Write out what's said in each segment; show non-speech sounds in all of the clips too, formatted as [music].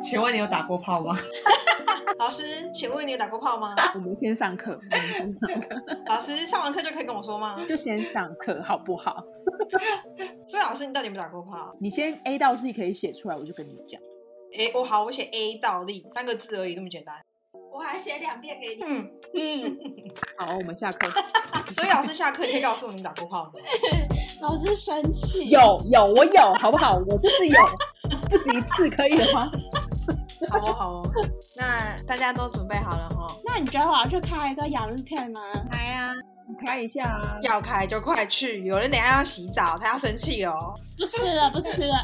请问你有打过炮吗？[laughs] 老师，请问你有打过炮吗？我们先上课，我们先上课，[laughs] 老师上完课就可以跟我说吗？就先上课好不好？[laughs] 所以老师，你到底有没有打过炮？你先 A 到 Z 可以写出来，我就跟你讲。哎，我好，我写 A 到立三个字而已，这么简单。我还写两遍给你。嗯嗯，好，我们下课。所以老师下课你可以告诉我你打过炮吗？老师生气。有有，我有，好不好？我就是有，不止一次，可以的吗？[laughs] 好哦好哦，那大家都准备好了哈？那你觉得我要去开一个洋芋片吗？来呀，你开一下啊。要开就快去，有人等下要洗澡，他要生气哦。不吃了，不吃了，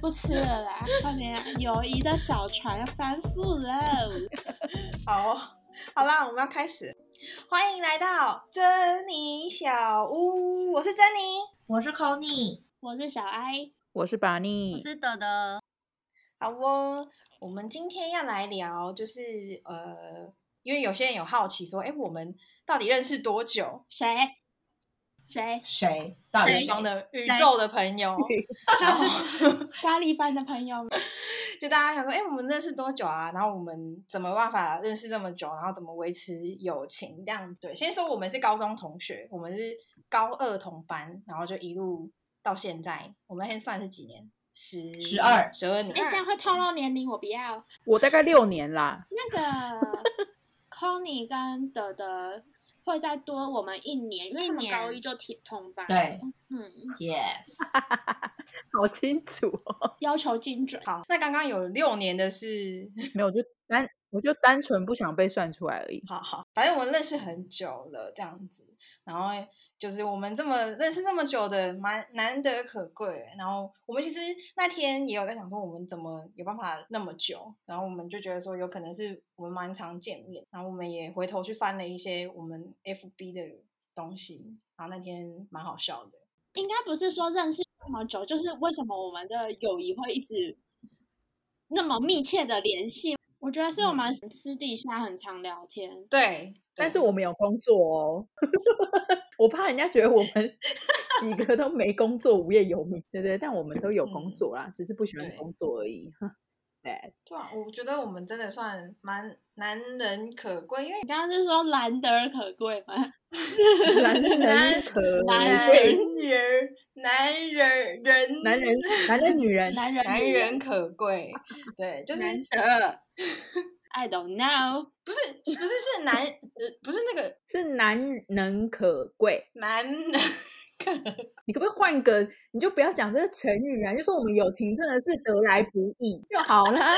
不吃了啦！快点，友谊的小船要翻覆了。好哦，好啦，我们要开始。欢迎来到珍妮小屋，我是珍妮。我是 Conny，我是小艾，我是把你，是的的，好哦，我们今天要来聊，就是呃，因为有些人有好奇说，哎，我们到底认识多久？谁？谁？谁？到底宇谁？宙的宇宙的朋友，[laughs] 然后 [laughs] 咖喱饭的朋友们，[laughs] 就大家想说，哎，我们认识多久啊？然后我们怎么办法认识这么久？然后怎么维持友情？这样对，先说我们是高中同学，我们是高二同班，然后就一路到现在，我们现在算是几年？十十二十二年。哎，这样会透露年龄，我不要。我大概六年啦。那个 [laughs] Conny 跟德德会再多我们一年，因为高一就同同班。对，嗯，，Yes，[laughs] 好清楚哦。要求精准。好，那刚刚有六年的是，没有，就单我就单纯不想被算出来而已。好好，反正我们认识很久了，这样子。然后就是我们这么认识这么久的，蛮难得可贵。然后我们其实那天也有在想说，我们怎么有办法那么久？然后我们就觉得说，有可能是我们蛮常见面。然后我们也回头去翻了一些我们 FB 的东西，然后那天蛮好笑的。应该不是说认识那么久，就是为什么我们的友谊会一直那么密切的联系？我觉得是我们私底下很常聊天。对，但是我们有工作哦，[laughs] 我怕人家觉得我们 [laughs] 几个都没工作，无业游民，对对，但我们都有工嗯。作啦，只是不喜欢工作而已。Sad 对啊，我觉得我们真的算蛮难能可贵，因为你刚刚是说难得可贵吗？[laughs] 男人可男男贵，人男人人男人男人女人，男人，男 [laughs] 人可贵，对，就是难得。[laughs] I don't know。不是不是是男呃不是那个是难能可贵。男人可 [laughs] 你可不可以换一个？你就不要讲这个成语啊，就说我们友情真的是得来不易就好了。[laughs]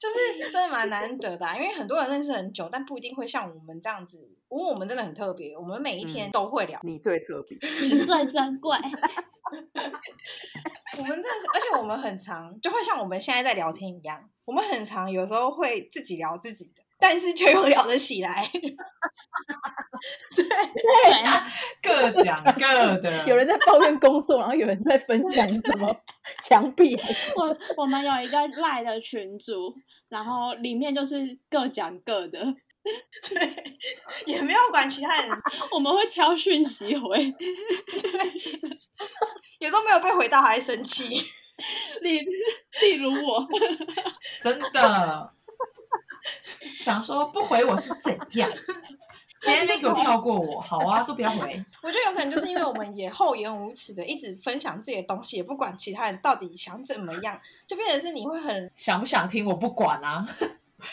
就是真的蛮难得的啊、因为很多人认识很久，但不一定会像我们这样子。不过我们真的很特别，我们每一天嗯都会聊，你最特别，你最珍贵。[laughs] 我们真的是，而且我们很常就会像我们现在在聊天一样，我们很常有时候会自己聊自己的，但是却又聊得起来。[laughs] 对，对，各讲各的。有人在抱怨工作，然后有人在分享什么墙壁我我们有一个赖的群组，然后里面就是各讲各的，对，也没有管其他人，[laughs] 我们会挑讯息回。[laughs] 有时候没有被回到还会生气。例例如我，真的想说不回我是怎样？[laughs] 直接那边给我跳过我，好啊，都不要回。[laughs] 我觉得有可能就是因为我们也厚颜无耻的一直分享自己的东西，也不管其他人到底想怎么样，就变成是你会很，想不想听我不管啊，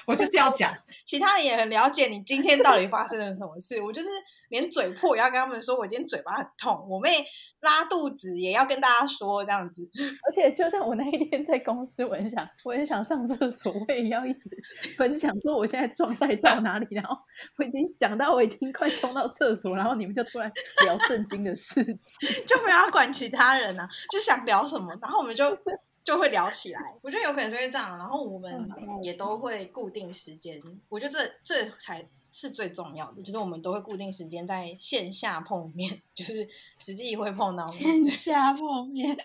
我就是要讲。其他人也很了解你今天到底发生了什么事。我就是连嘴破也要跟他们说，我今天嘴巴很痛，我妹拉肚子也要跟大家说这样子。[laughs] 而且就像我那一天在公司，我很想，我很想上厕所，我也要一直分享说我现在状态到哪里，然后我已经讲到我已经快冲到厕所，然后你们就突然聊正经的事情。就没有要管其他人啊，就想聊什么，然后我们就就会聊起来。我觉得有可能是会这样，然后我们也都会固定时间。我觉得这这才是最重要的，就是我们都会固定时间在线下碰面，[laughs] 就是实际会碰到面线。[laughs] 下碰面，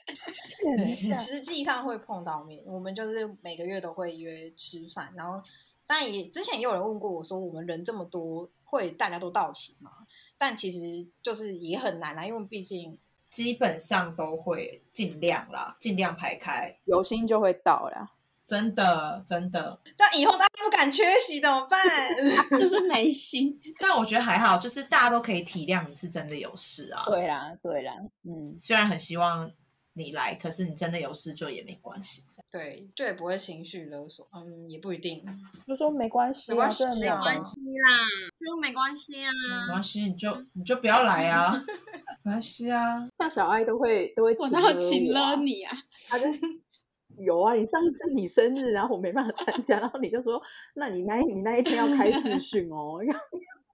对，实际上会碰到面。我们就是每个月都会约吃饭，然后但也之前也有人问过我说，我们人这么多，会大家都到齐吗？但其实就是也很难啊，因为毕竟基本上都会尽量啦，尽量排开。有心就会到啦。真的真的。但以后大家不敢缺席怎么办？[laughs] 就是没心。但我觉得还好，就是大家都可以体谅你是真的有事啊。对啦，对啦，嗯，虽然很希望你来，可是你真的有事就也没关系。这样对，就也不会情绪勒索。嗯，也不一定。就说没关系、啊，没关系没关系啦，就没关系啊。没关系，你就你就不要来啊，[laughs] 没关系啊。[laughs] 像小爱都会都会我请请了你啊？[laughs] 他就有啊，你上次你生日，然后我没办法参加，然后你就说，那你那一你那一天要开视讯哦，要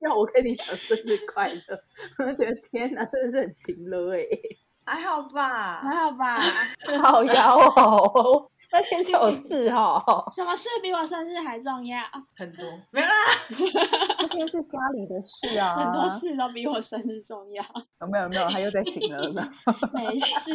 要我跟你讲生日快乐，我就觉得天哪，真的是很情了哎、还好吧？还好吧？[laughs] 好摇哦，那天就有事哦，[laughs] 什么事比我生日还重要？很多没有啦。[laughs] 那天是家里的事啊，很多事都比我生日重要。有没有有没有，他又在请了呢，没事？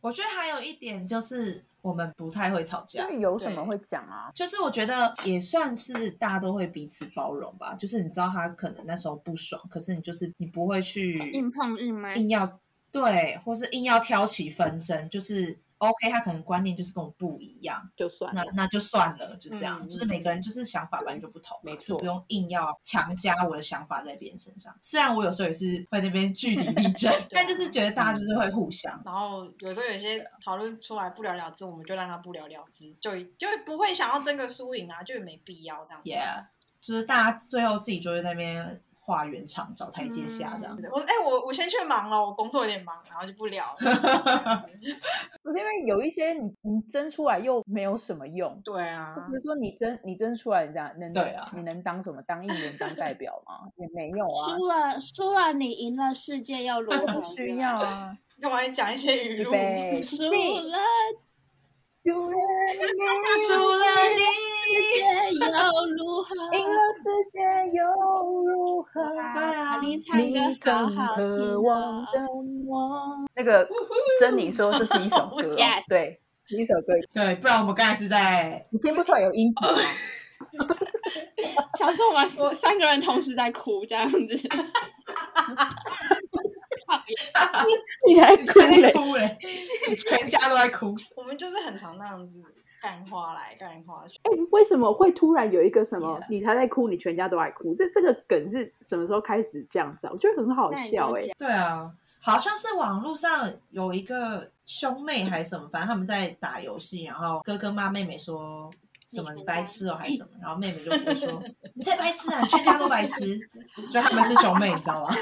我觉得还有一点就是我们不太会吵架因，为有什么对会讲啊？就是我觉得也算是大家都会彼此包容吧。就是你知道他可能那时候不爽，可是你就是你不会去硬碰硬吗？硬要对，或是硬要挑起纷争，就是 OK，他可能观念就是跟我不一样，就算了，那那就算了，就这样。嗯就是每个人就是想法本来就不同嘛，没错不用硬要强加我的想法在别人身上。虽然我有时候也是会那边据理力争，[laughs] 但就是觉得大家就是会互相。然后有时候有些讨论出来不了了之，我们就让他不了了之，就就不会想要争个输赢啊，就没必要这样。Yeah，就是大家最后自己就会在那边画圆场、找台阶下这样。我说哎、我我先去忙了，我工作有点忙，然后就不聊了。[laughs] 不是因为有一些你你争出来又没有什么用。对啊，比如说你争你争出来，你这样能对啊你能当什么？当议员、当代表吗？[laughs] 也没有啊，输了输了，你赢了世界要如何？不需要啊。[laughs] 干嘛讲一些语录？预备，输了，有人除了你，世界又如何？赢了世界又如何？对啊你唱你歌好曾渴望！的我。那个珍妮说这是一首歌 Yes 对，一首歌，对，不然我们刚才是在你听不出来有音符吗？小时候我们三个人同时在哭，这样子。讨 [laughs] 厌你还哭在嘞？哭嘞，全家都在哭。[laughs] 我们就是很常那样子干花来干花去。哎，为什么会突然有一个什么你才在哭，你全家都在哭？这这个梗是什么时候开始这样子啊？我觉得很好笑哎、对啊，好像是网络上有一个兄妹还是什么，反正他们在打游戏，然后哥哥骂妹妹说什么你你白痴哦还是什么，[laughs] 然后妹妹就会说你才白痴啊，你全家都白痴，就他们是兄妹，你知道吗？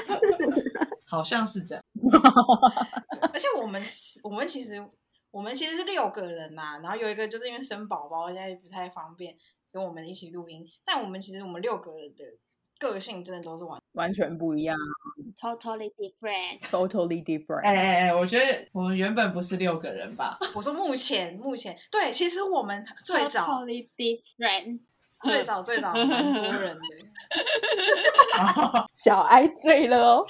好像是这样，[laughs] 而且我们我们其实我们其实是六个人呐、然后有一个就是因为生宝宝，现在不太方便跟我们一起录音，但我们其实我们六个人的个性真的都是完完全不一样，totally different。，totally different。[laughs] 哎哎哎，我觉得我们原本不是六个人吧？我说目前目前对，其实我们最早 totally different。最早最早蛮多人的，[laughs] 小爱醉了哦，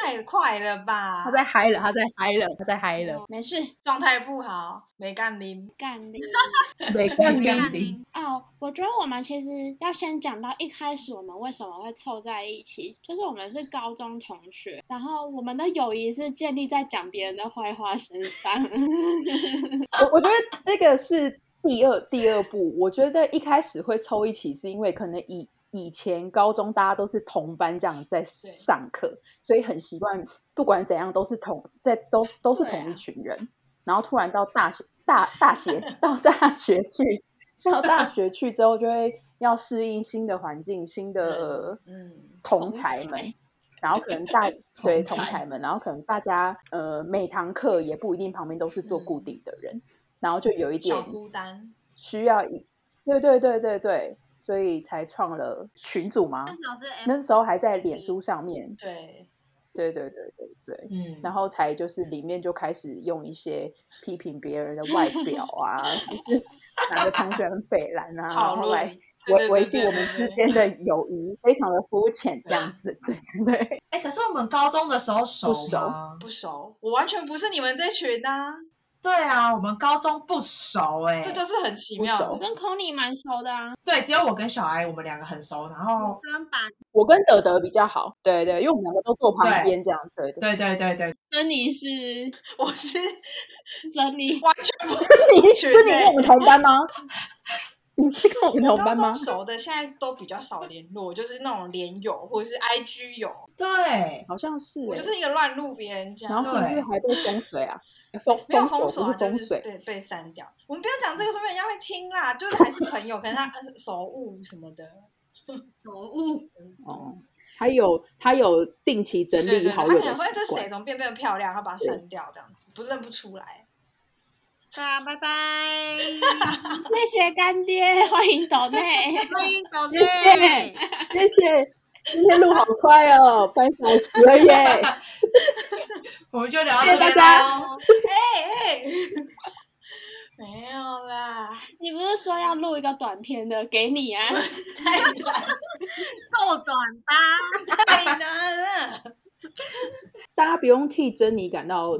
太快了吧？他在嗨了，他在嗨了，他在嗨了。没事，状态不好，没干零。干零。[laughs] 没干你干你哦，我觉得我们其实要先讲到一开始我们为什么会凑在一起，就是我们是高中同学，然后我们的友谊是建立在讲别人的坏话身上。[laughs] 我我觉得这个是第二第二步。我觉得一开始会凑一起，是因为可能以以前高中大家都是同班这样在上课，所以很习惯不管怎样都是同在都都是同一群人。然后突然到大学大大学到大学去，到大学去之后就会要适应新的环境、新的嗯，同才们，然后可能大 [laughs] 对同才们，然后可能大家呃每堂课也不一定旁边都是做固定的人，然后就有一点孤单。需要一，对对对对对，所以才创了群组嘛。时候是那时候还在脸书上面，对，对对对对对，嗯，然后才就是里面就开始用一些批评别人的 [laughs] 外表啊，就是哪个同学很 [laughs] 北蓝啊，然讨后来维维系我们之对间的友谊，非常的肤浅这样子，对对对。哎，可是我们高中的时候熟不熟？不熟，我完全不是你们这群呐、对啊，我们高中不熟哎、这就是很奇妙。我跟 Conny 蛮熟的啊，对，只有我跟小艾我们两个很熟，然后跟板我跟德德比较好，对对，因为我们两个都坐旁边这样，对对。对对对对，珍妮是我是珍妮，完全不你群是你欸跟我们同班吗？[laughs] 你是跟我们同班吗？熟的现在都比较少联络，就是那种连友或者是 IG 友，对，好像是欸，我就是一个乱入别人家，然后是不是对。还被封水啊？封没有封锁不锁啊，就是是封水，被被删掉。我们不要讲这个，说不定人家会听啦。就是还是朋友，可能他呃手误什么的。手误，[laughs] 哦，他有他有定期整对对，理好他可能友的习惯会这谁怎。么变变得漂亮，他把它删掉，这样子不认不出来。对啊，拜拜，[laughs] 谢谢干爹，欢迎岛内。欢迎走谢谢谢谢，今天录好快哦，半小时了耶！[laughs] 我们就聊到谢谢大这边家喽。哎哎，没有啦，你不是说要录一个短片的给你啊？太 [laughs] 短够短吧？太难了。大家不用替珍妮感到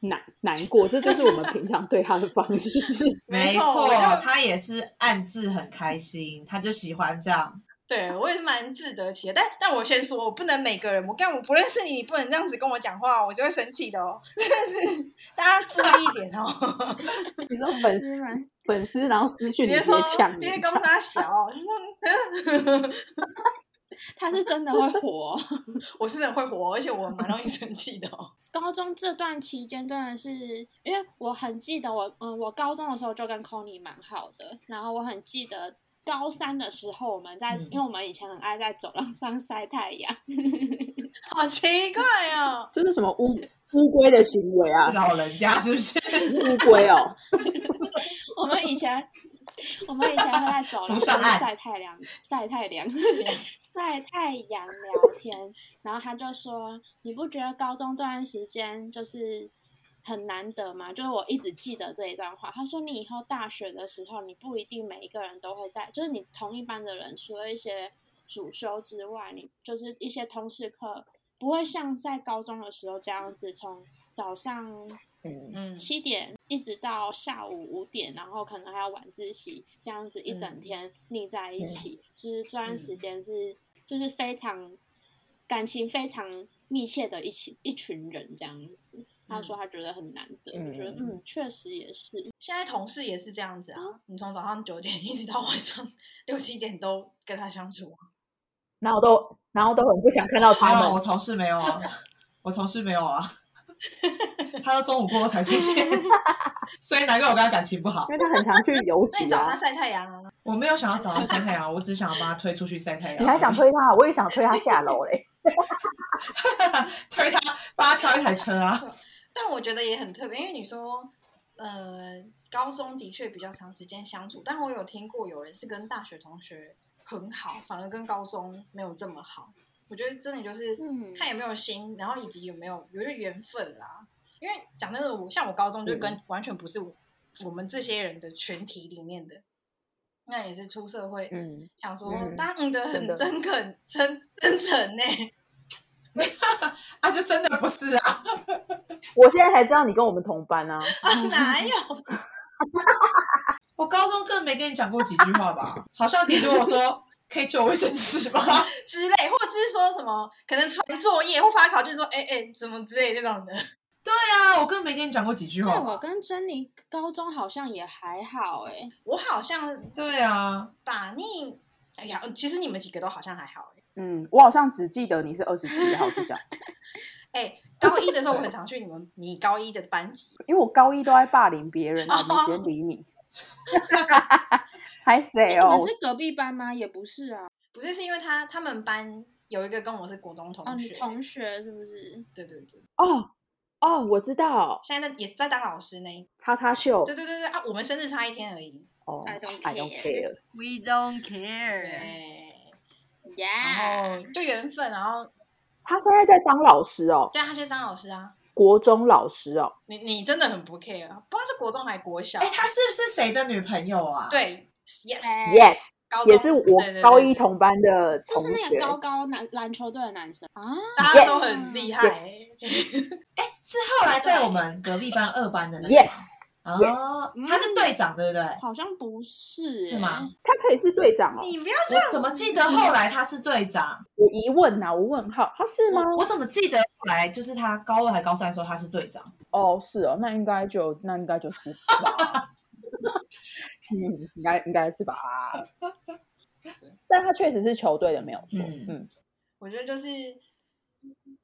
难难过，这就是我们平常对她的方式。没没错他也是暗自很开心，他就喜欢这样。对我也是蛮自得其乐，但但我先说，我不能每个人，我干我不认识你，你不能这样子跟我讲话，我就会生气的哦。[laughs] 真的是，大家注意一点哦。[laughs] 你说粉丝们？粉丝，然后私讯你直接直接说呛你因，为公他小，他是真的会火。[laughs] 我是很会火，而且我蛮容易生气的哦。高中这段期间真的是，因为我很记得我，嗯，我高中的时候就跟 Conny 蛮好的，然后我很记得高三的时候我们在，嗯因为我们以前很爱在走廊上晒太阳，[laughs] 好奇怪哦。这是什么乌乌龟的行为是啊？老人家是不是？[laughs] 乌龟哦，[laughs] 我们以前。我们以前会在走廊上晒太阳、晒太阳、晒太阳聊天，然后他就说：“你不觉得高中这段时间就是很难得嘛？”就是我一直记得这一段话。他说：“你以后大学的时候，你不一定每一个人都会在，就是你同一班的人，除了一些主修之外，你就是一些通识课，不会像在高中的时候这样子，从早上嗯，嗯，七点一直到下午五点，然后可能还要晚自习，这样子一整嗯天腻在一起，就是这段时间是、就是非常感情非常密切的一起一群人这样子。他说他觉得很难得，我觉得嗯嗯，确实也是。现在同事也是这样子啊，你从早上九点一直到晚上六七点都跟他相处啊。然后都然后都很不想看到他们我。同事没有啊，我同事没有啊，[laughs] 他都中午过后才出现，[laughs] 所以难怪我跟他感情不好因。为他很常去邮那你局啊，找他晒太阳啊？[laughs] 我没有想要找他晒太阳，我只想要把他推出去晒太阳。你还想推他，我也想推他下楼嘞。推他，帮他挑一台车啊？但我觉得也很特别，因为你说，呃，高中的确比较长时间相处，但我有听过有人是跟大学同学很好，反而跟高中没有这么好。我觉得真的就是嗯看有没有心，然后以及有没有有些缘分啦。因为讲真的，我像我高中就嗯跟、完全不是我我们这些人的群体里面的，那也是出社会，嗯，想说嗯当的很真恳真真诚呢、[laughs] 啊，就真的不是啊。[laughs] 我现在才知道你跟我们同班啊。啊哪有？[laughs] 我高中更没跟你讲过几句话吧？好像顶多我说可以借我卫生纸吗？之类，或者是说什么可能传作业或发考卷说，哎、哎、怎么之类这种的。对啊，我更没跟你讲过几句对我话吧？跟珍妮高中好像也还好哎、我好像对啊，把你，哎呀，其实你们几个都好像还好哎、嗯，我好像只记得你是二十七号，就这样。[laughs] 哎、高一的时候我很常去你们你高一的班级，[laughs] 因为我高一都在霸凌别人啊，没时间理你。[laughs] 还谁哦你们？是隔壁班吗？也不是啊。不是是因为他他们班有一个跟我是国中哦，同学，你同学是不是？对对对，哦哦，我知道，现在在也在当老师呢。叉叉秀。对对对对啊，我们生日差一天而已。哦 I don't I don't care 然后就缘分，然后他现在在当老师哦，对啊他现在当老师啊。国中老师哦。你你真的很不 care，不知道是国中还是国小。哎，他是不是谁的女朋友啊？，对，yes，哎 Yes，高中也是我对对对高一同班的同就是那学个。高高男篮球队的男生啊，大家都很厉害。[laughs] 是后来在我们隔壁班二班的那个吗 yes 哦，他是队长，对不对？好像不是、欸，是吗？？他可以是队长哦。你不要这样怎么记得后来他是队长？我疑问呐、我问号，他是吗？我怎么记得后来就是他高二还高三的时候他是队长？哦，是哦，那应该就那应该就是吧。[laughs] 嗯，应该应该是吧。[laughs] 但他确实是球队的，没有错。嗯嗯，我觉得就是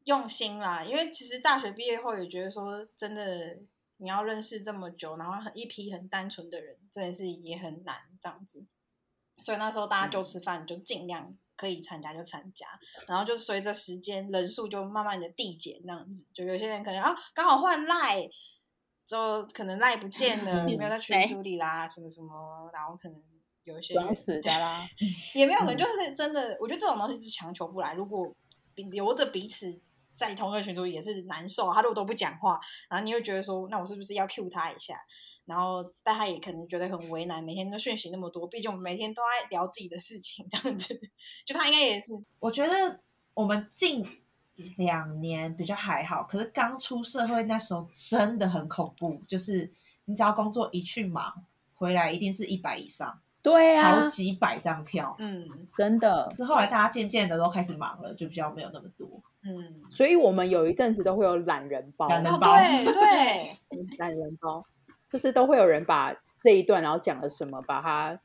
用心啦，因为其实大学毕业后也觉得说，真的你要认识这么久，然后很一批很单纯的人，真的是也很难这样子。所以那时候大家就吃饭，就尽量可以参加就参加，然后就随着时间人数就慢慢的递减这样子。就有些人可能啊刚好换赖，就可能赖不见了，没有在群组里啦，什么什么，然后可能有一些人死的啦。也没有，可能就是真的，我觉得这种东西是强求不来。如果彼留着彼此在同一个群组也是难受，他如果都不讲话，然后你又觉得说，那我是不是要 cue 他一下？然后，但他也可能觉得很为难，每天都讯息那么多，毕竟我们每天都在聊自己的事情，这样子，[laughs] 就他应该也是，我觉得我们近两年比较还好，可是刚出社会那时候真的很恐怖，就是你只要工作一去忙，回来一定是一百以上，对啊好，几百这样跳。嗯真的。是后来大家渐渐的都开始忙了，就比较没有那么多。嗯，所以我们有一阵子都会有懒人包，哦懒人包对对，[laughs] 懒人包，就是都会有人把这一段然后讲了什么，把它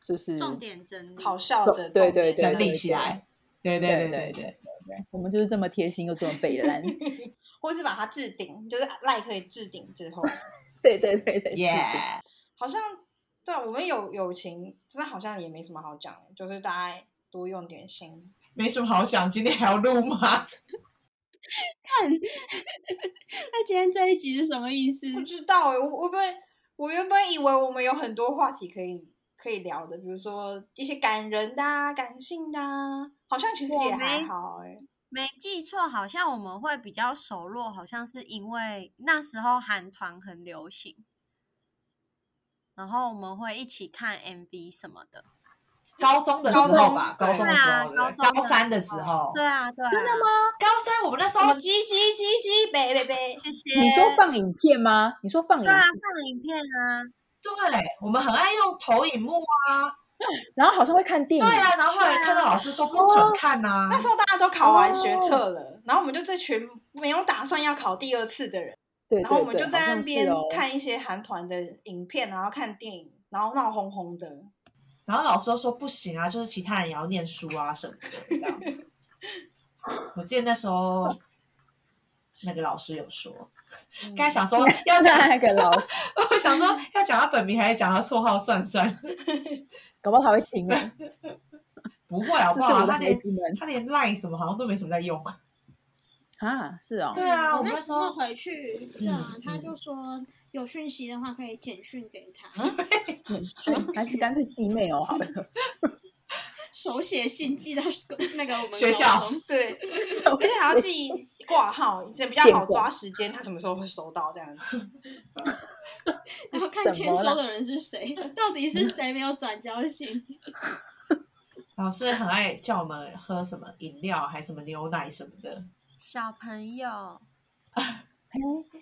就是重点整理。好笑的，对对对整理起来。对对对对对我们就是这么贴心又这么北烂。[laughs] 或是把它置顶，就是赖可以置顶之后，对对对对，耶！好像对啊，我们有友情，真的好像也没什么好讲的，就是大家多用点心。没什么好想，今天还要录吗？[laughs] 看，那今天这一集是什么意思？不知道哎、我我本我原本以为我们有很多话题可以可以聊的，比如说一些感人的、啊、感性的、啊，好像其实也还没好哎、没记错，好像我们会比较熟络，好像是因为那时候韩团很流行，然后我们会一起看 MV 什么的。高中的时候吧，高中高中的时候，高中高三的时候，对啊，对啊，真的吗？高三我们那时候叽叽叽叽呗呗呗，谢谢。你说放影片吗？你说放影片？对啊，，放影片啊，对，我们很爱用投影幕啊，然后好像会看电影。对啊，然后后来看到老师说不准看呐、那时候大家都考完学哦测了，然后我们就这群没有打算要考第二次的人，对然后我们就在那边哦。看一些韩团的影片，然后看电影，然后闹哄哄的。然后老师又说不行啊，就是其他人也要念书啊什么的这样。我记得那时候那个老师有说，刚才想说要讲，那个老，我想说要讲他本名还是讲他绰号，算算，[laughs] 搞不好他会听啊。不会好不好？他连他连 line 什么好像都没什么在用啊。啊，是哦。对啊，我那时候回去，对啊，嗯他就说有讯息的话可以简讯给他，[laughs] 简讯还是干脆寄妹 [laughs] 哦，好了。手写信寄到那个我们高学校对，而且还要记挂号，这样比较好抓时间，他什么时候会收到这样子。[laughs] 然后看签收的人是谁，到底是谁没有转交信？老师很爱叫我们喝什么饮料，还什么牛奶什么的。小朋友，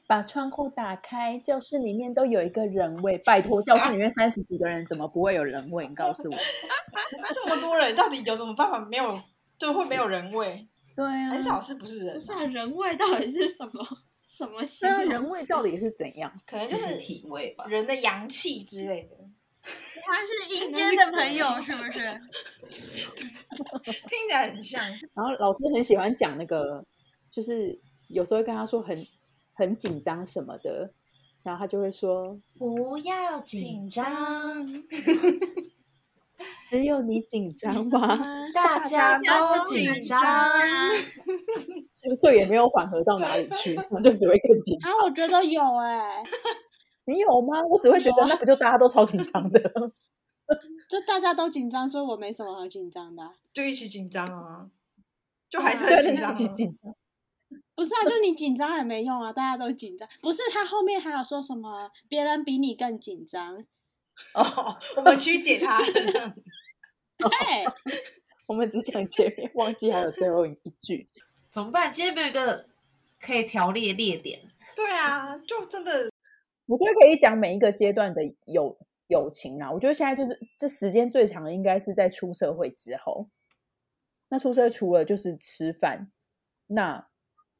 把窗户打开，教室里面都有一个人味。拜托，教室里面三十几个人，怎么不会有人味？你告诉我。[laughs] 这么多人，到底有什么办法没有就会没有人味？对啊还是老师不是人不？是啊，人味到底是什么？什么形对啊，容？人味到底是怎样？可能就是是体味吧。人的阳气之类的，他是阴间的朋友，是不是？[laughs] 听起来很像。然后老师很喜欢讲那个，就是有时候会跟他说很很紧张什么的，然后他就会说不要紧张，[laughs] 只有你紧张吗？[laughs] 大家都紧张。[laughs] 就这也没有缓和到哪里去，然后就只会更紧张。啊，我觉得有哎、你有吗？我只会觉得那不就大家都超紧张的？就大家都紧张，所以我没什么好紧张的啊、就一起紧张啊，就还是对，很紧张、就一起啊。紧张。不是啊，就你紧张也没用啊，大家都紧张。不是他后面还有说什么别人比你更紧张，哦，我们曲解他。[laughs] 对，我们只讲前面，忘记还有最后一句。[laughs] 怎么办？今天没有一个可以条列列点。对啊，就真的我觉得可以讲每一个阶段的友友情啊。我觉得现在就是这时间最长的，应该是在出社会之后。那出社会除了就是吃饭，那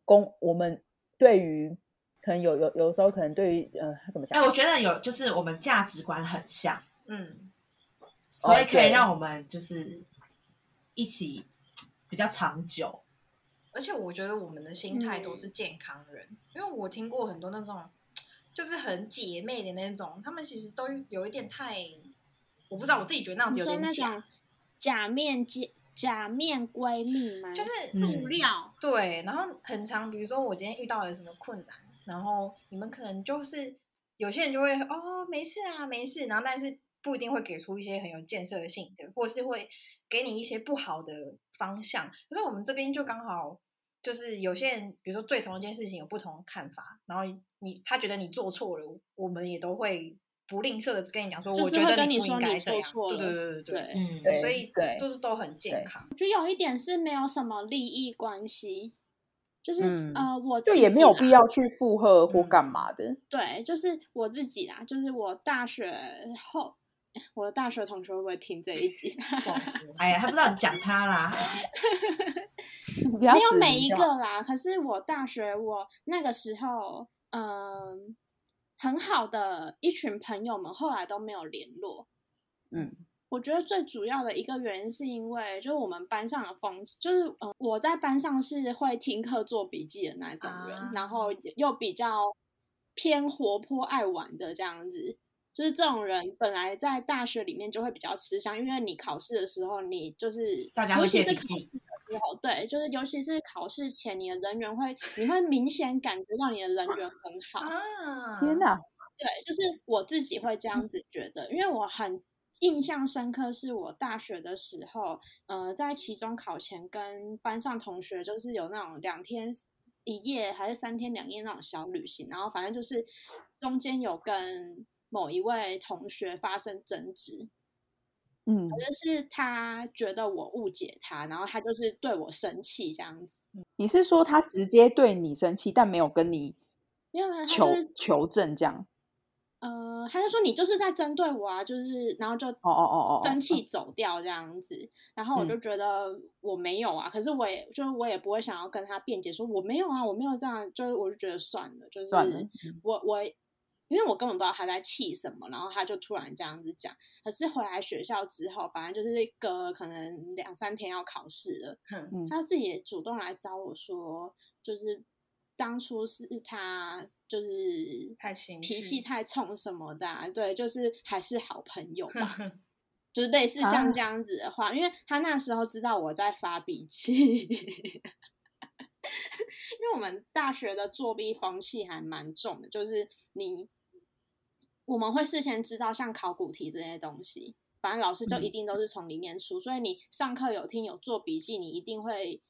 公我们对于可能有有有时候可能对于呃怎么讲哎，讲？我觉得有，就是我们价值观很像，嗯，所以可以让我们就是一起比较长久。而且我觉得我们的心态都是健康人，因为我听过很多那种就是很姐妹的那种，他们其实都有一点太，我不知道我自己觉得那样子有点假，假面假假面闺蜜吗？就是嗯布料，对，然后很长，比如说我今天遇到了什么困难，然后你们可能就是有些人就会哦没事啊没事，然后但是不一定会给出一些很有建设性的，或是会给你一些不好的方向。可是我们这边就刚好就是有些人，比如说对同一件事情有不同的看法，然后你他觉得你做错了，我们也都会不吝啬的跟你讲说，就是会我觉得不跟你说你应该这样。对做错了对对对对嗯，所以对就是都很健康。我觉得有一点是没有什么利益关系，就是、嗯呃，我就也没有必要去附和或嗯干嘛的。对，就是我自己啦，就是我大学后，[laughs] 我的大学同学会不会听这一集？[laughs] 哎呀，他不知道你讲他啦。[laughs] 没有每一个啦，可是我大学我那个时候，嗯，很好的一群朋友们后来都没有联络。嗯我觉得最主要的一个原因是因为，就是我们班上的风气，就是嗯、呃我在班上是会听课做笔记的那种人，啊然后又比较偏活泼爱玩的这样子。就是这种人本来在大学里面就会比较吃香，因为你考试的时候，你就是大家会尤其是考时候，对，就是尤其是考试前，你的人缘会，你会明显感觉到你的人缘很好。啊！天哪，对，就是我自己会这样子觉得，因为我很印象深刻，是我大学的时候，呃，在期中考前跟班上同学就是有那种两天一夜还是三天两夜那种小旅行，然后反正就是中间有跟某一位同学发生争执，嗯。可能是他觉得我误解他，然后他就是对我生气这样子。你是说他直接对你生气，但没有跟你没有没有，他求就是求证这样？呃，他就说你就是在针对我啊，就是然后就哦哦哦哦生气走掉这样子，然后我就觉得我没有啊，可是我也就是我也不会想要跟他辩解说我没有啊，我没有这样，就是我就觉得算了，就是我我因为我根本不知道他在气什么，然后他就突然这样子讲，可是回来学校之后，反正就是隔可能两三天要考试了，他自己也主动来找我说，就是当初是他就是太行脾气太冲什么的、啊，对，就是还是好朋友吧，哼。就是类似啊像这样子的话，因为他那时候知道我在发脾气，[laughs] 因为我们大学的作弊风气还蛮重的，就是你我们会事先知道像考古题这些东西，反正老师就一嗯定都是从里面出，所以你上课有听有做笔记，你一定会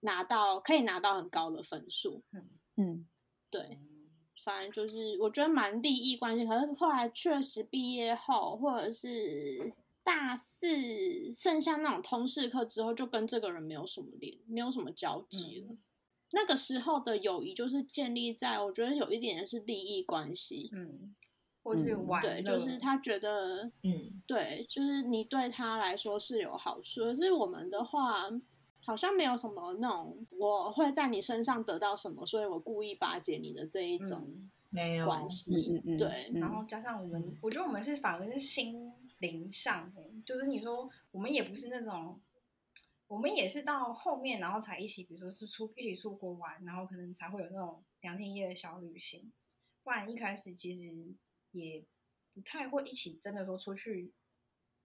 拿到可以拿到很高的分数。嗯对，反正就是我觉得蛮利益关系，可是后来确实毕业后或者是大四剩下那种通识课之后，就跟这个人没有什么联，没有什么交集了。那个时候的友谊就是建立在我觉得有一点是利益关系，嗯，或是嗯玩对，就是他觉得嗯，对，就是你对他来说是有好处，可是我们的话，好像没有什么那种我会在你身上得到什么，所以我故意巴结你的这一种嗯没有关系。嗯嗯嗯对，嗯然后加上我们，我觉得我们是反而是心灵上的，就是你说我们也不是那种，我们也是到后面然后才一起，比如说是出一起出国玩，然后可能才会有那种两天一夜的小旅行，不然一开始其实也不太会一起真的说出去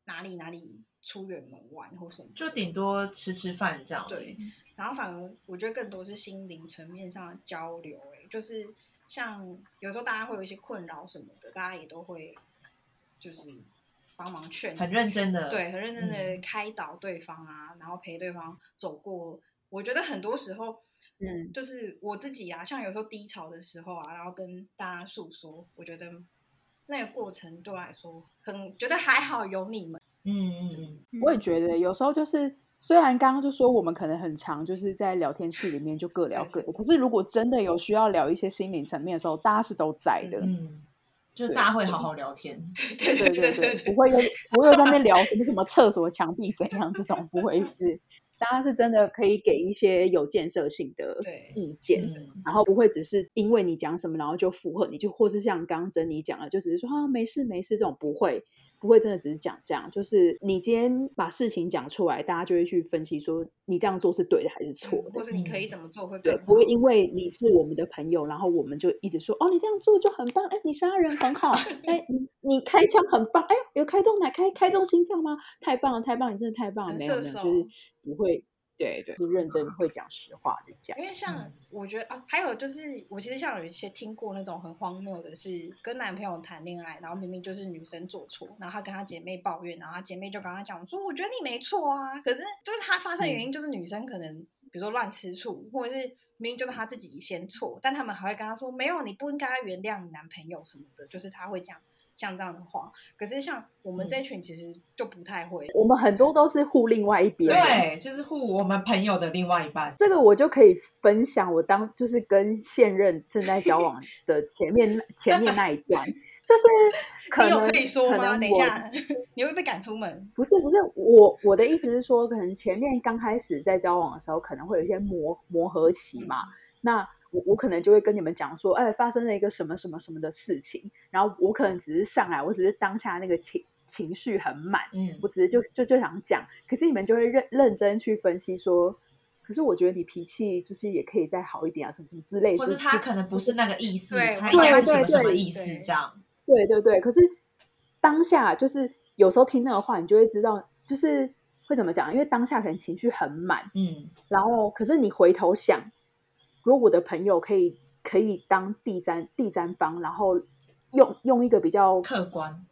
哪里哪里出远门玩或什么，就顶多吃吃饭这样。对，然后反而我觉得更多是心灵层面上的交流、欸，就是像有时候大家会有一些困扰什么的，大家也都会就是帮忙劝，很认真的对，很认真的嗯开导对方啊，然后陪对方走过。我觉得很多时候，嗯就是我自己啊，像有时候低潮的时候啊，然后跟大家诉说，我觉得那个过程对我来说很觉得还好有你们。嗯嗯嗯，我也觉得有时候就是，虽然刚刚就说我们可能很长，就是在聊天室里面就各聊各的，可是如果真的有需要聊一些心灵层面的时候，大家是都在的。嗯，就是大家会好好聊天。对对对对对，不会又不会又在那边聊什么什么厕所墙壁怎样这种，不会是，大家是真的可以给一些有建设性的意见，嗯然后不会只是因为你讲什么，然后就附和你，就或是像刚刚珍妮讲的，就只是说啊没事没事这种不会。不会真的只是讲这样，就是你今天把事情讲出来，大家就会去分析说你这样做是对的还是错的。或是你可以怎么做会对，更不会因为你是我们的朋友，然后我们就一直说哦，你这样做就很棒，哎，你杀人很好，[laughs] 哎，你你开枪很棒，哎，有开中哪开开中心脏吗？太棒了，太棒了，你真的太棒了，没有没有，就是不会，对对，是认真会讲实话的讲。因为像我觉得啊，还有就是，我其实像有一些听过那种很荒谬的是，跟男朋友谈恋爱，然后明明就是女生做错，然后他跟他姐妹抱怨，然后他姐妹就跟他讲说，我觉得你没错啊，可是就是他发生原因就是女生可能比如说乱吃醋，或者是明明就是他自己先错，但他们还会跟他说，没有，你不应该原谅你男朋友什么的，就是他会讲像这样的话。可是像我们这群其实就不太会，我们很多都是护另外一边的，对，就是护我们朋友的另外一半。这个我就可以分享，我当就是跟现任正在交往的前面前面那一段，就是可 [laughs] 能你有可以说吗？等一下，[laughs] 你会被赶出门。不是不是，我我的意思是说，可能前面刚开始在交往的时候，可能会有一些磨磨合期嘛。那我我可能就会跟你们讲说，哎，发生了一个什么什么什么的事情，然后我可能只是上来，我只是当下那个情情绪很满，嗯我只是就就就想讲，可是你们就会认认真去分析说，可是我觉得你脾气就是也可以再好一点啊，什么什么之类的，或是他可能不是那个意思，对他应该是什么对对对什么意思这样。对对对，可是当下就是有时候听那个话，你就会知道，就是会怎么讲，因为当下可能情绪很满，嗯。然后可是你回头想，如果我的朋友可以可以当第三第三方，然后用用一个比较客观，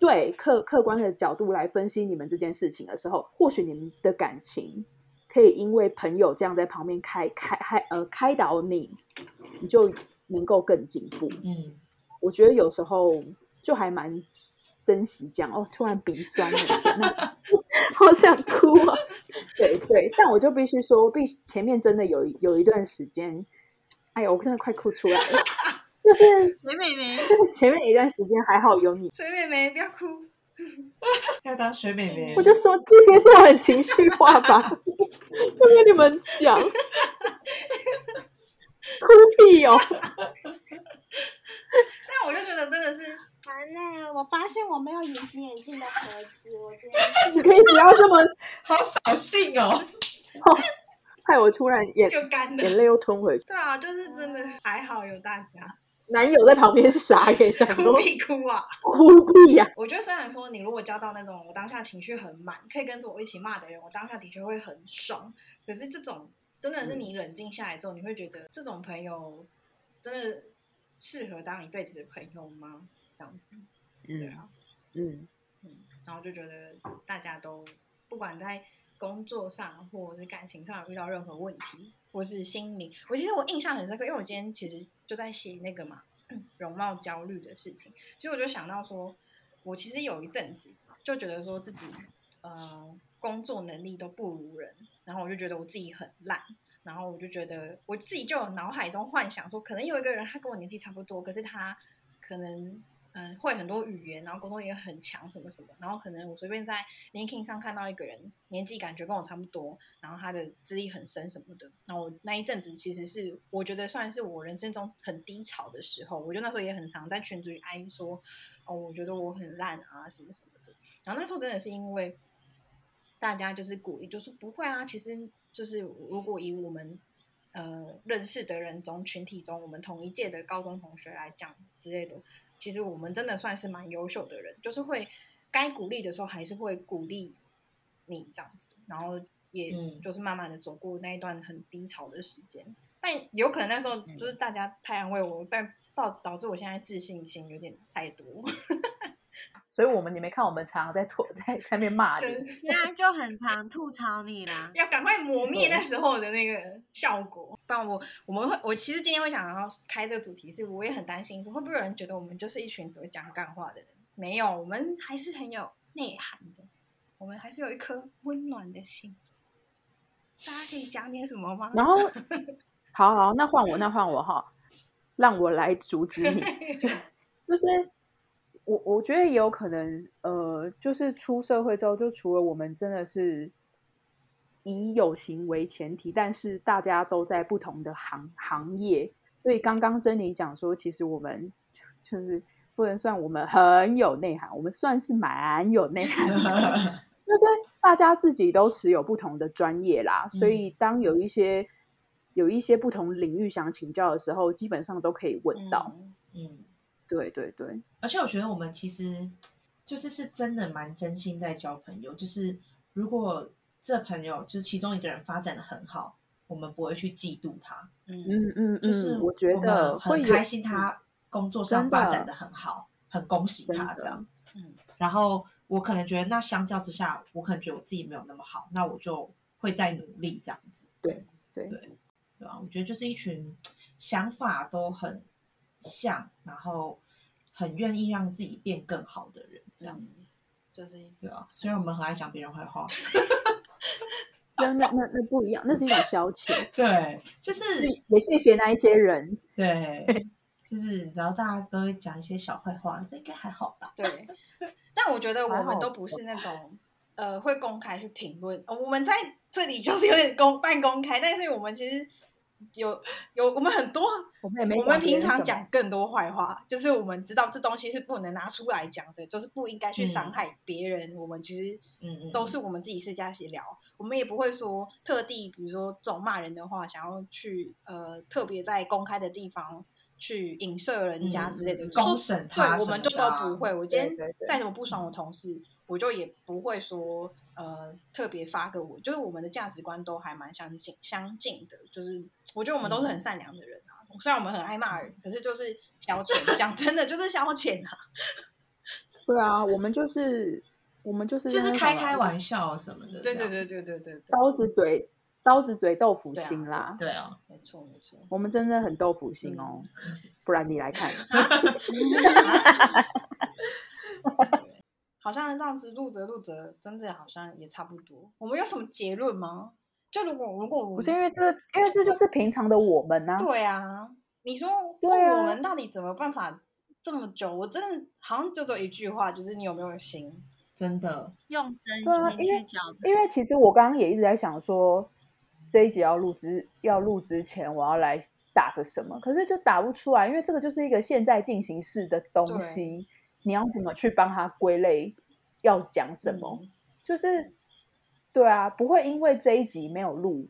对客客观的角度来分析你们这件事情的时候，或许你们的感情可以因为朋友这样在旁边开开开呃开导你，你就能够更进步。嗯，我觉得有时候就还蛮珍惜这样哦。突然鼻酸了，好想哭啊！对对，但我就必须说，必前面真的有一有一段时间，哎呦，我真的快哭出来了。就是水妹妹，前面一段时间还好有你，水妹妹不要哭，[laughs] 要当水妹妹我，就说这些都很情绪化吧，我跟你们讲，哭屁哦！[laughs] 但我就觉得真的是，完了，我发现我没有隐形眼镜的盒子，我今天你可以不要这么，[laughs] 好扫兴哦。害我突然眼就干了。眼泪又吞回去。对啊，就是真的还好有大家男友在旁边傻眼，想哭说屁哭啊！哭屁呀、我觉得虽然说你如果交到那种我当下情绪很满，可以跟着我一起骂的人，我当下的确会很爽。可是这种真的是你冷静下来之后，你会觉得这种朋友真的适合当一辈子的朋友吗？这样子，对嗯啊，嗯，然后就觉得大家都不管在工作上或者是感情上有遇到任何问题，或是心灵，我其实我印象很深刻，因为我今天其实就在写那个嘛容貌焦虑的事情，所以我就想到说，我其实有一阵子就觉得说自己呃工作能力都不如人，然后我就觉得我自己很烂。然后我就觉得我自己就有脑海中幻想说，可能有一个人他跟我年纪差不多，可是他可能嗯会很多语言，然后沟通也很强，什么什么。然后可能我随便在 LinkedIn 上看到一个人，年纪感觉跟我差不多，然后他的资历很深什么的。那我那一阵子其实是我觉得算是我人生中很低潮的时候，我就那时候也很常在群组里哀说，哦，我觉得我很烂啊，什么什么的。然后那时候真的是因为大家就是鼓励，就说不会啊，其实就是如果以我们呃认识的人中群体中，我们同一届的高中同学来讲之类的，其实我们真的算是蛮优秀的人，就是会该鼓励的时候还是会鼓励你这样子，然后也嗯。就是慢慢的走过那一段很低潮的时间，但有可能那时候就是大家太安慰我，但导导致我现在自信心有点太多。所以我们你没看我们常常在吐在在那边骂真你，现在就很常吐槽你啦。要赶快磨灭那时候的那个效果。不然我我们会，我其实今天会想要开这个主题，是我也很担心说会不会有人觉得我们就是一群只会讲干话的人？没有，我们还是很有内涵的，我们还是有一颗温暖的心。大家可以讲点什么吗？然后好好，那换我，那换我哈，让我来阻止你。[laughs] 就是我我觉得也有可能，呃，就是出社会之后，就除了我们真的是以友情为前提，但是大家都在不同的行行业，所以刚刚珍妮讲说，其实我们就是不能算我们很有内涵，我们算是蛮有内涵的。[laughs] 就是大家自己都持有不同的专业啦，所以当有一些有一些不同领域想请教的时候，基本上都可以问到。嗯嗯，对对对，而且我觉得我们其实就是是真的蛮真心在交朋友。就是如果这朋友就是其中一个人发展的很好，我们不会去嫉妒他，嗯嗯嗯就是嗯，我觉得很开心他工作上发展的很好，很恭喜他这样。嗯然后我可能觉得，那相较之下，我可能觉得我自己没有那么好，那我就会再努力这样子，对对对对吧？我觉得就是一群想法都很像，然后很愿意让自己变更好的人，这样子，就是对啊。虽然我们很爱讲别人坏话，[laughs] 就那那那不一样，那是一种消遣。[laughs] 对，就是也谢谢那一些人，对，就是你知道大家都会讲一些小坏话，这应该还好吧？对，但我觉得我们都不是那种呃会公开去评论、哦，我们在这里就是有点公半公开，但是我们其实有有我们很多，我们也没我们平常讲更多坏话，就是我们知道这东西是不能拿出来讲的，就是不应该去伤嗯害别人。我们其实嗯嗯都是我们自己私下闲聊，我们也不会说特地，比如说这种骂人的话，想要去呃特别在公开的地方去影射人家之类的，公审他对，我们就都不会。我今天再怎么不爽我同事，我就也不会说呃特别发个我，就是我们的价值观都还蛮相近相近的，就是我觉得我们都是很善良的人啊。虽然我们很爱骂人，可是就是消遣，讲真的就是消遣啊。[laughs] 对啊，我们就是我们就是就是开开玩笑什么的，对对对对对对对，刀子嘴刀子嘴豆腐心啦。对啊，没错没错。我们真的很豆腐心哦，不然你来看，[laughs] 好像这样子录着录着，真的好像也差不多。我们有什么结论吗？就如果如果不是因为这，因为这就是平常的我们呐、对啊，你说我们到底怎么办法这么久？我真的好像就只有一句话，就是你有没有心？真的，用真心去交朋因为其实我刚刚也一直在想说，这一集要录之要录之前，我要来打个什么，可是就打不出来，因为这个就是一个现在进行式的东西，你要怎么去帮他归类，要讲什么？嗯就是对啊，不会因为这一集没有录，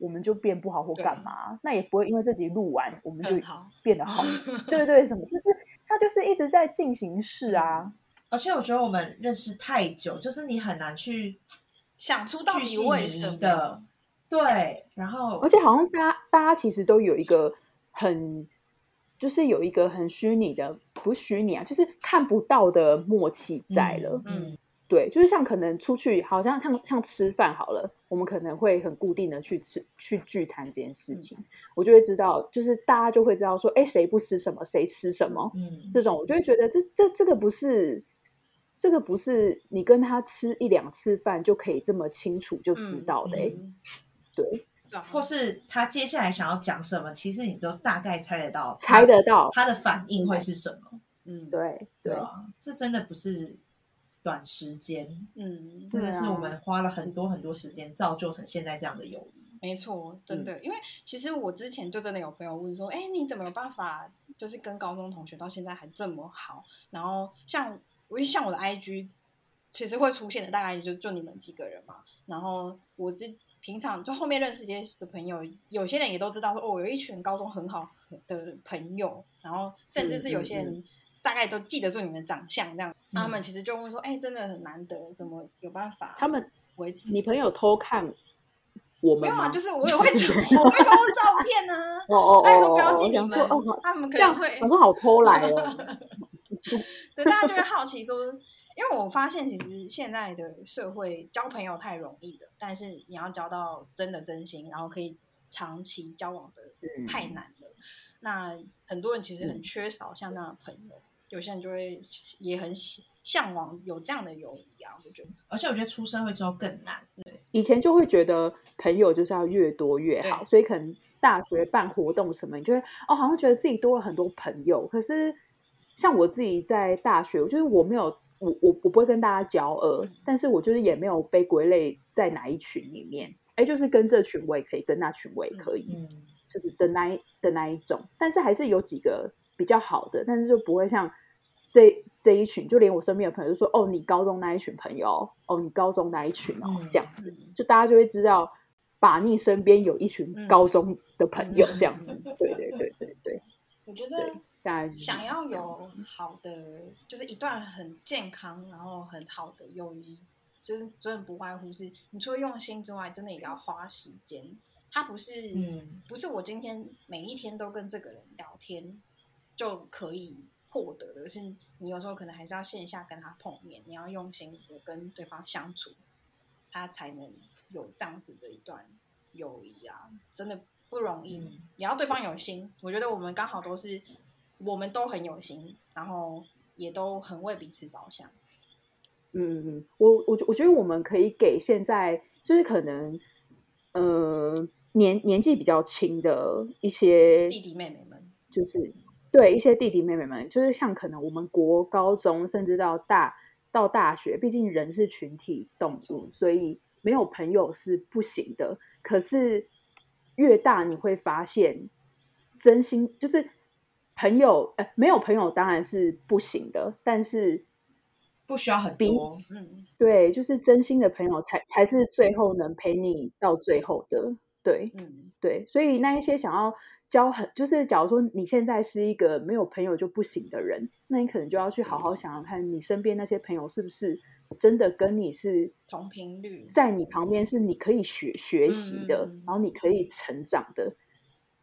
我们就变不好或对干嘛？那也不会因为这集录完，我们就变得好。[laughs] 对对，什么就是他就是一直在进行式啊。而且我觉得我们认识太久，就是你很难去 [tsk] 想出到底为什么遗的，对，然后而且好像大家大家其实都有一个很，就是有一个很虚拟的，不是虚拟啊，就是看不到的默契在了。嗯，对，就是像可能出去，好像像像吃饭好了，我们可能会很固定的去吃去聚餐这件事情，我就会知道，就是大家就会知道说，哎，谁不吃什么，谁吃什么，嗯，这种我就会觉得这这这个不是。这个不是你跟他吃一两次饭就可以这么清楚就知道的、欸嗯。对，或是他接下来想要讲什么，其实你都大概猜得到，猜得到，他的反应会是什么，嗯，对对，对啊，这真的不是短时间，嗯，真的是我们花了很多很多时间造就成现在这样的友谊。没错，真的，因为其实我之前就真的有朋友问说，哎，你怎么有办法，就是跟高中同学到现在还这么好？然后像我像我的 IG，其实会出现的大概就就你们几个人嘛。然后我是平常就后面认识这些的朋友，有些人也都知道说，哦，有一群高中很好的朋友，然后甚至是有些嗯人大概都记得住你们的长相这样。那他嗯们其实就问说，哎，真的很难得，怎么有办法他们维持？你朋友偷看我们？没有啊，就是我也会找，我会 PO 照片啊。[laughs] 哦哦哦他说哦，标记你们哦，好他们可能会我说好偷来哦，[laughs] 对，大家就会好奇说，因为我发现其实现在的社会交朋友太容易了，但是你要交到真的真心，然后可以长期交往的嗯太难了。那很多人其实很嗯缺少像那样的朋友，有些人就会也很向往有这样的友谊啊。我觉得而且我觉得出社会之后更难。以前就会觉得朋友就是要越多越好，所以可能大学办活动什么，你就会哦，好像觉得自己多了很多朋友。可是像我自己在大学，我觉得我没有，我我我不会跟大家交恶，但是我就是也没有被归类在哪一群里面。哎，就是跟这群我也可以，跟那群我也可以，嗯，就是的那一的那一种。但是还是有几个比较好的，但是就不会像这这一群，就连我身边的朋友就说：“哦，你高中那一群朋友，哦，你高中那一群哦，嗯这样子。”嗯就大家就会知道，把你身边有一群嗯高中的朋友嗯这样子。对对对对对我觉得对，想要有好的，就是一段很健康，然后很好的友谊，就是真的不外乎是你除了用心之外，真的也要花时间。它不是，嗯不是我今天每一天都跟这个人聊天就可以获得的，而是你有时候可能还是要线下跟他碰面，你要用心的跟对方相处，他才能有这样子的一段友谊啊，真的不容易。嗯也要对方有心，我觉得我们刚好都是，我们都很有心，然后也都很为彼此着想。嗯嗯，我我我觉得我们可以给现在就是可能呃年年纪比较轻的一些弟弟妹妹们，就是对一些弟弟妹妹们，就是像可能我们国高中甚至到大到大学，毕竟人是群体动物，所以没有朋友是不行的。可是越大你会发现，真心就是朋友，呃，没有朋友当然是不行的，但是不需要很比多。嗯，对，就是真心的朋友才才是最后能陪你到最后的。对，嗯，对，所以那一些想要交很，就是假如说你现在是一个没有朋友就不行的人，那你可能就要去好好想想看，你身边那些朋友是不是真的跟你是同频率在你旁边是你可以学学习的，然后你可以成长的。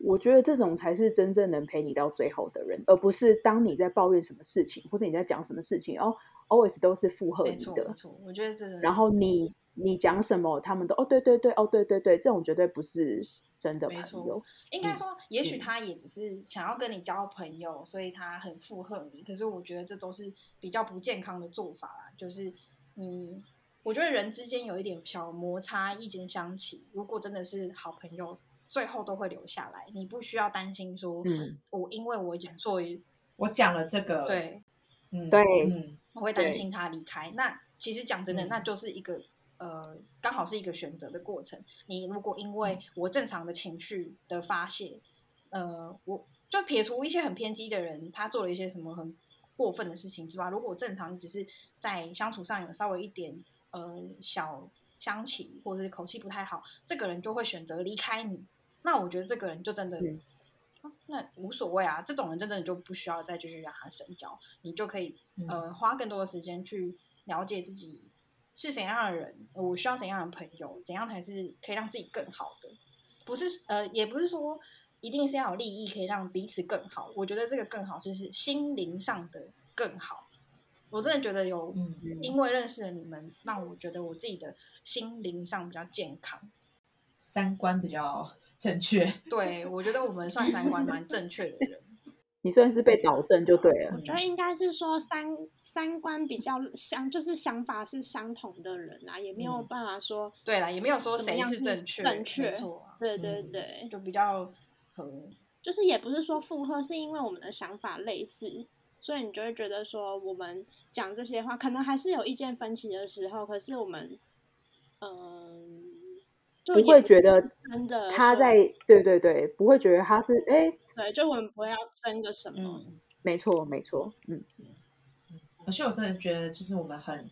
我觉得这种才是真正能陪你到最后的人，而不是当你在抱怨什么事情，或者你在讲什么事情，然后 always 都是附和没你的错没，错，我觉得这然后你你讲什么，他们都哦对对对哦对对对，这种绝对不是真的没错朋友。应该说，也许嗯他也只是想要跟你交朋友，所以他很附和你。可是我觉得这都是比较不健康的做法啦。就是你，我觉得人之间有一点小摩擦，意见相起，如果真的是好朋友，最后都会留下来。你不需要担心说，嗯我因为我讲错，我讲了这个，，对，嗯，对嗯，我会担心他离开。那其实讲真的，嗯那就是一个呃，刚好是一个选择的过程。你如果因嗯为我正常的情绪的发泄，呃，我就撇除一些很偏激的人，他做了一些什么很过分的事情之外，如果我正常只是在相处上有稍微一点呃小相起，或者是口气不太好，这个人就会选择离开你。那我觉得这个人就真的。嗯啊那无所谓啊，这种人真的就不需要再继续让他深交，你就可以嗯呃花更多的时间去了解自己是怎样的人，我需要怎样的朋友，怎样才是可以让自己更好的。不是呃，也不是说一定是要有利益可以让彼此更好。我觉得这个更好就是心灵上的更好。我真的觉得有嗯因为认识了你们，让我觉得我自己的心灵上比较健康。三观比较正确。[laughs] 对我觉得我们算三观蛮正确的人。[laughs] 你算是被导正就对了。我觉得应该是说三三观比较相，就是想法是相同的人啊，也没有嗯办法说，对啦，也没有说谁是正确，正确没错啊，对对嗯对，就比较合。就是也不是说附和，是因为我们的想法类似，所以你就会觉得说我们讲这些话，可能还是有意见分歧的时候，可是我们，嗯、就不会觉得真的他在对对对，不会觉得他是哎，对，就我们不会要争个什么，嗯，没错没错，嗯，而且我真的觉得，就是我们很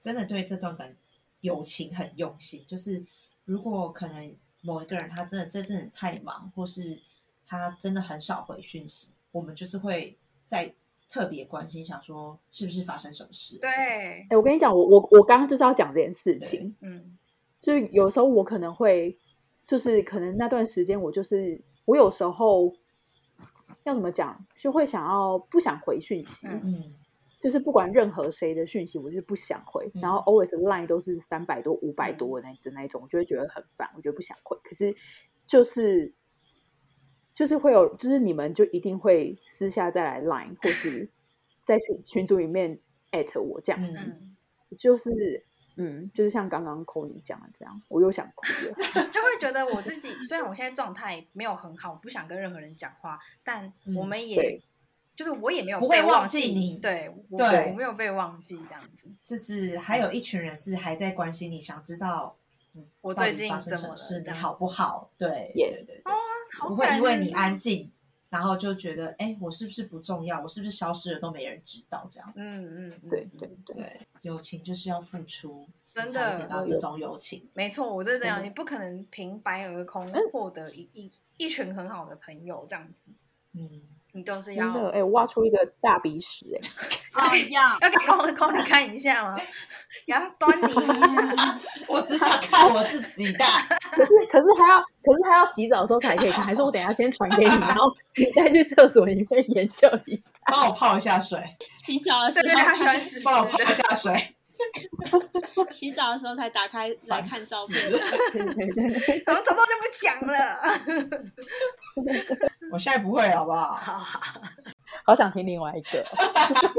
真的对这段感友情很用心。就是如果可能某一个人他真的这阵子太忙，或是他真的很少回讯息，我们就是会在特别关心，想说是不是发生什么事。对，哎，我跟你讲，我我我刚刚就是要讲这件事情，嗯，就是有时候我可能会，就是可能那段时间我就是我有时候要怎么讲，就会想要不想回讯息，嗯。嗯。就是不管任何谁的讯息，我就是不想回，然后 always line 都是三百多、五百多的那的那一种，我就会觉得很烦，我觉得不想回。可是就是就是会有，就是你们就一定会私下再来 line，或是在群群组里面 at 我这样子，嗯，就是嗯，就是像刚刚 c o 你讲的这样，我又想哭了。[laughs] 就会觉得我自己虽然我现在状态没有很好，不想跟任何人讲话，但我嗯们也、对就是我也没有不会被忘忘记你对我对我没有被忘记这样子。就是还有一群人是还在关心你，想知道嗯我到底最近发生怎么了什么事，这样你好不好？对 Yes 对对对好不会因为你安静，然后就觉得哎，我是不是不重要？我是不是消失了都没人知道？这样嗯嗯，嗯对对对，对，友情就是要付出，真的得到这种友情。没错，我就是这样，你不可能平白而空嗯获得一一一群很好的朋友这样子，嗯，你都是真要的哎，我挖出一个大鼻屎哎，[laughs] 哦要要给高高你看一下吗？给他端倪一下。[laughs] 我只想看我自己的。可是可是还要可是还要洗澡的时候才可以看，还是我等一下先传给你，然后你再去厕所里面研究一下。帮我泡一下水，洗澡的时候对对，他喜欢候，湿湿帮我泡一。下水。[laughs] 洗澡的时候才打开来看照片。然后早早就不讲了。我现在不会，好不好？好好，好想听另外一个。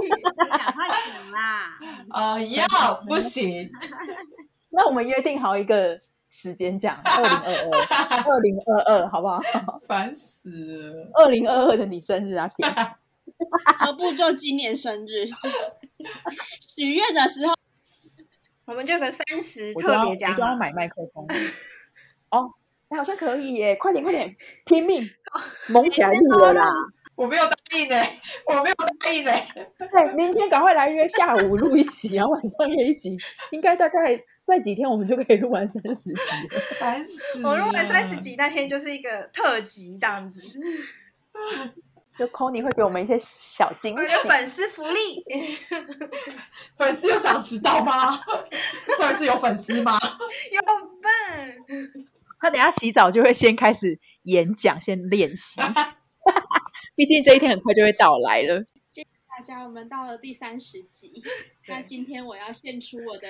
你 [laughs] 赶快讲啦！呃，[laughs] 要不行，[laughs] 那我们约定好一个时间讲，二零二二，二零二二，好不好？烦死了。二零二二的你生日啊，天！何不就今年生日？许愿的时候，我们就有个三十特别加你。就要买麦克风。哦，哎，好像可以耶！快点快点，[laughs] 拼命猛起来录了啦！我没有答应呢、[laughs] 我没有答应呢、对，明天赶快来约下午录一集，然后晚上约一集，应该大概在几天我们就可以录完三十集了。烦死。我录完三十集那天就是一个特辑这样子，就 c o n y 会给我们一些小惊我有喜。粉丝福利。[laughs] 粉丝有想知道吗？这位是有粉丝吗？有笨，他等下洗澡就会先开始演讲，先练习。[laughs] 毕竟这一天很快就会到来了。大家我们到了第三十集，[laughs] 那今天我要献出我的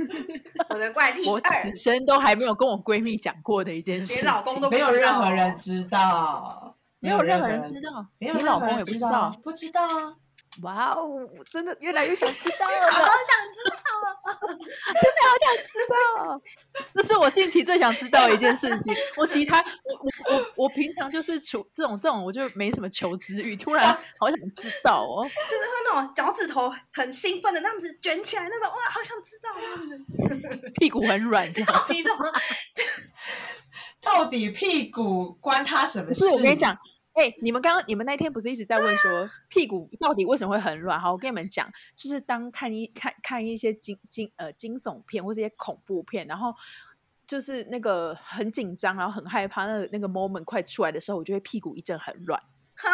[laughs] 我的怪癖我此，生都还没有跟我闺蜜讲过的一件事情，连老公都不没有任何人知道，没有任何人知道，你老公也不知道。不知道啊。哇哦，我真的越来越想知道 [laughs] 了，好想知道了。真的好想知道。这是我近期最想知道的一件事情。我其他，我我我我平常就是求这种这种，我就没什么求知欲，突然好想知道哦。[laughs] 就是会那种脚趾头很兴奋的那样子卷起来那种，哇，好想知道那样子。[laughs] 屁股很软这样。到底怎么？到底屁股关他什么事？不是，我跟你讲，哎、你们刚刚你们那天不是一直在问说屁股到底为什么会很软？哈，我跟你们讲，就是当看一看看一些惊惊呃惊悚片或是一些恐怖片，然后就是那个很紧张，然后很害怕，那个那个 moment 快出来的时候，我就会屁股一阵很软。哈，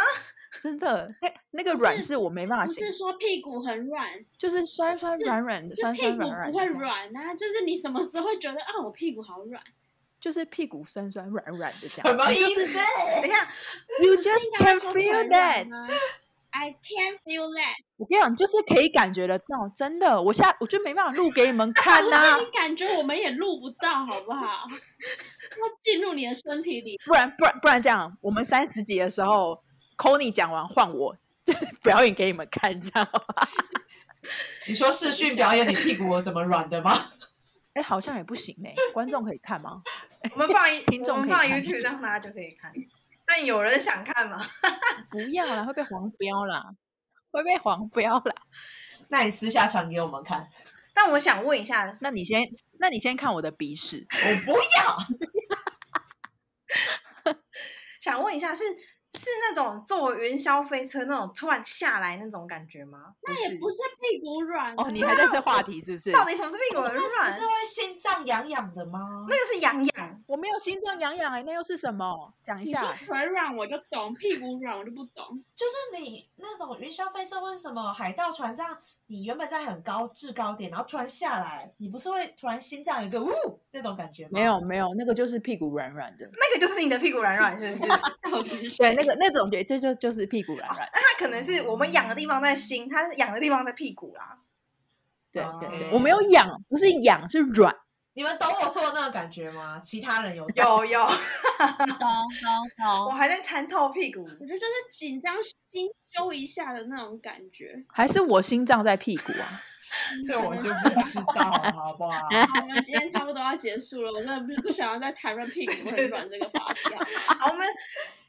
真的，那那个软是我没办法形不是说屁股很软，就是酸酸软软的，酸是屁股酸软软不会软啊，就是你什么时候会觉得啊，我屁股好软？就是屁股酸酸软软的这什样。么意思？等一下，You just 应该 can 说 feel that。？I can feel that。我跟你讲，就是可以感觉得到，真的。我下我就没办法录给你们看呐、不是你感觉我们也录不到，好不好？要进入你的身体里。不然不然不然这样，我们三十集的时候 c o n y 讲完换我 [laughs] 表演给你们看，这样好吧？[laughs] 你说视讯表演你屁股怎么软的吗？哎，好像也不行呢、观众可以看吗？我们放一 [laughs] 听众我们放可以看 YouTube 让大家就可以看。但有人想看吗？[laughs] 不要啦，会被黄标啦，会被黄标啦。[laughs] 那你私下传给我们看。但我想问一下，那你先，那你先看我的鼻屎。我不要。想问一下，是是那种坐云霄飞车那种突然下来那种感觉吗？那也不是屁股软啊哦，你还在这话 [laughs] 题是不是？到底什么是屁股软是？不是会心脏痒痒的吗？那个是痒痒，我没有心脏痒痒哎，那又是什么？讲一下。腿软我就懂，屁股软我就不懂。就是你那种云霄飞车或是什么海盗船这样你原本在很高制高点，然后突然下来，你不是会突然心脏有一个呜那种感觉吗？没有没有，那个就是屁股软软的。那个就是你的屁股软软，是不是？[laughs] 对，那个那种觉就就就是屁股软软。那它可能是我们痒的地方在心，它痒的地方在屁股啦。对哦对对，我没有痒，不是痒，是软。你们懂我说的那个感觉吗？其他人有懂有有，懂懂懂。我还在参透屁股。我觉得就是紧张心揪一下的那种感觉。还是我心脏在屁股啊？[laughs] 这我就不知道了，好不好？[laughs] 好，我们今天差不多要结束了，我真的不不想要再谈论屁股会软这个话题了。[laughs] 好，我们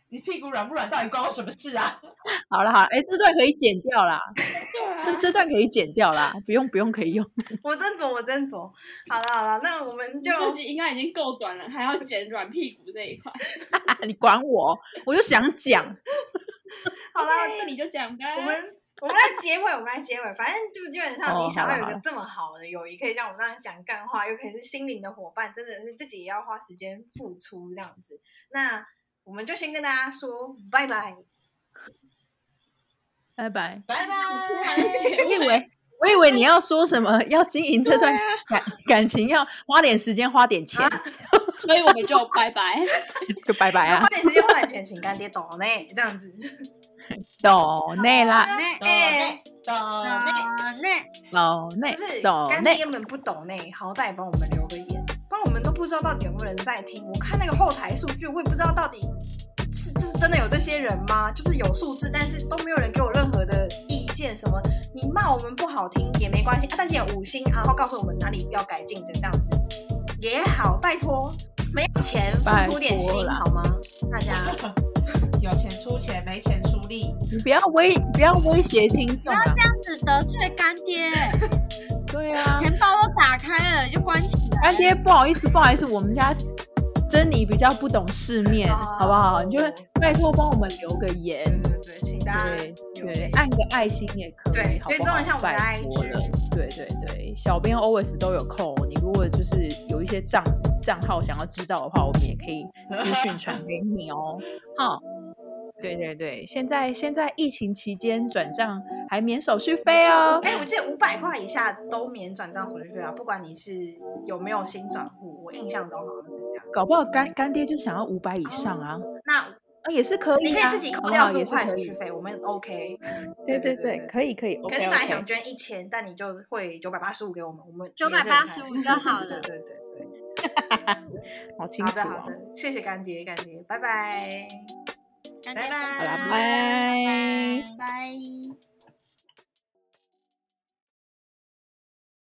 你屁股软不软到底关我什么事啊？[laughs] 好了好了，哎，这段可以剪掉啦，啊，这这段可以剪掉啦，不用不用可以用。[laughs] 我斟酌，我斟酌。好了好了，那我们就这集应该已经够短了，还要剪软屁股这一块。[laughs] 你管我，我就想讲。好了。那你就讲吧。我们我们来结尾，我们来结尾。反正就基本上，哦你想要有一个这么好的友谊，可以像我们这样讲干话，又可以是心灵的伙伴，真的是自己也要花时间付出这样子。那我们就先跟大家说拜拜。拜拜。拜拜。[laughs] 我以为我以为你要说什么，[laughs] 要经营这段感感情，要花点时间，花点钱，[laughs] 所以我们就拜拜。就拜拜啊花。点时间，花点钱，请干爹懂呢，这样子。抖内啦，那哎，懂那抖内不是抖内，干爹们不懂内，好歹帮我们留个言，不然我们都不知道到底有没有人在听。我看那个后台数据，我也不知道到底真的有这些人吗？就是有数字，但是都没有人给我任何的意见。什么你骂我们不好听也没关系，啊、但请五星，然后告诉我们哪里要改进的，这样子也好，拜托。没有钱，付出点心好吗？大家 [laughs] 有钱出钱，没钱出力。你不要威不要威胁听众啊！这样子得罪干爹，[laughs] 对啊，钱包都打开了就关起来。干爹不好意思不好意思，我们家珍妮比较不懂世面，哦好不好？你就拜托帮我们留个言，对对对，请大家对对，按个爱心也可以，对好不好？追踪一下我们的拜托 IG 了，对对对，小编 always 都有空，你如果就是有一些账账号想要知道的话，我们也可以资讯传给你哦，哈。对对对，现在现在疫情期间转账还免手续费哦。哎、我记得五百块以下都免转账手续费啊，不管你是有没有新转户，我印象中好像是这样。搞不好干干爹就想要五百以上啊，那啊也是可以、啊，你可以自己扣掉十五块手续费，我们 OK。对对对，可以可以。可是本来想捐一千，但你就会九百八十五给我们，我们九百八十五就好了对对对对 [laughs] 好清好楚哦。的好的，谢谢干爹干爹，拜拜。拜拜好啦，拜拜。拜。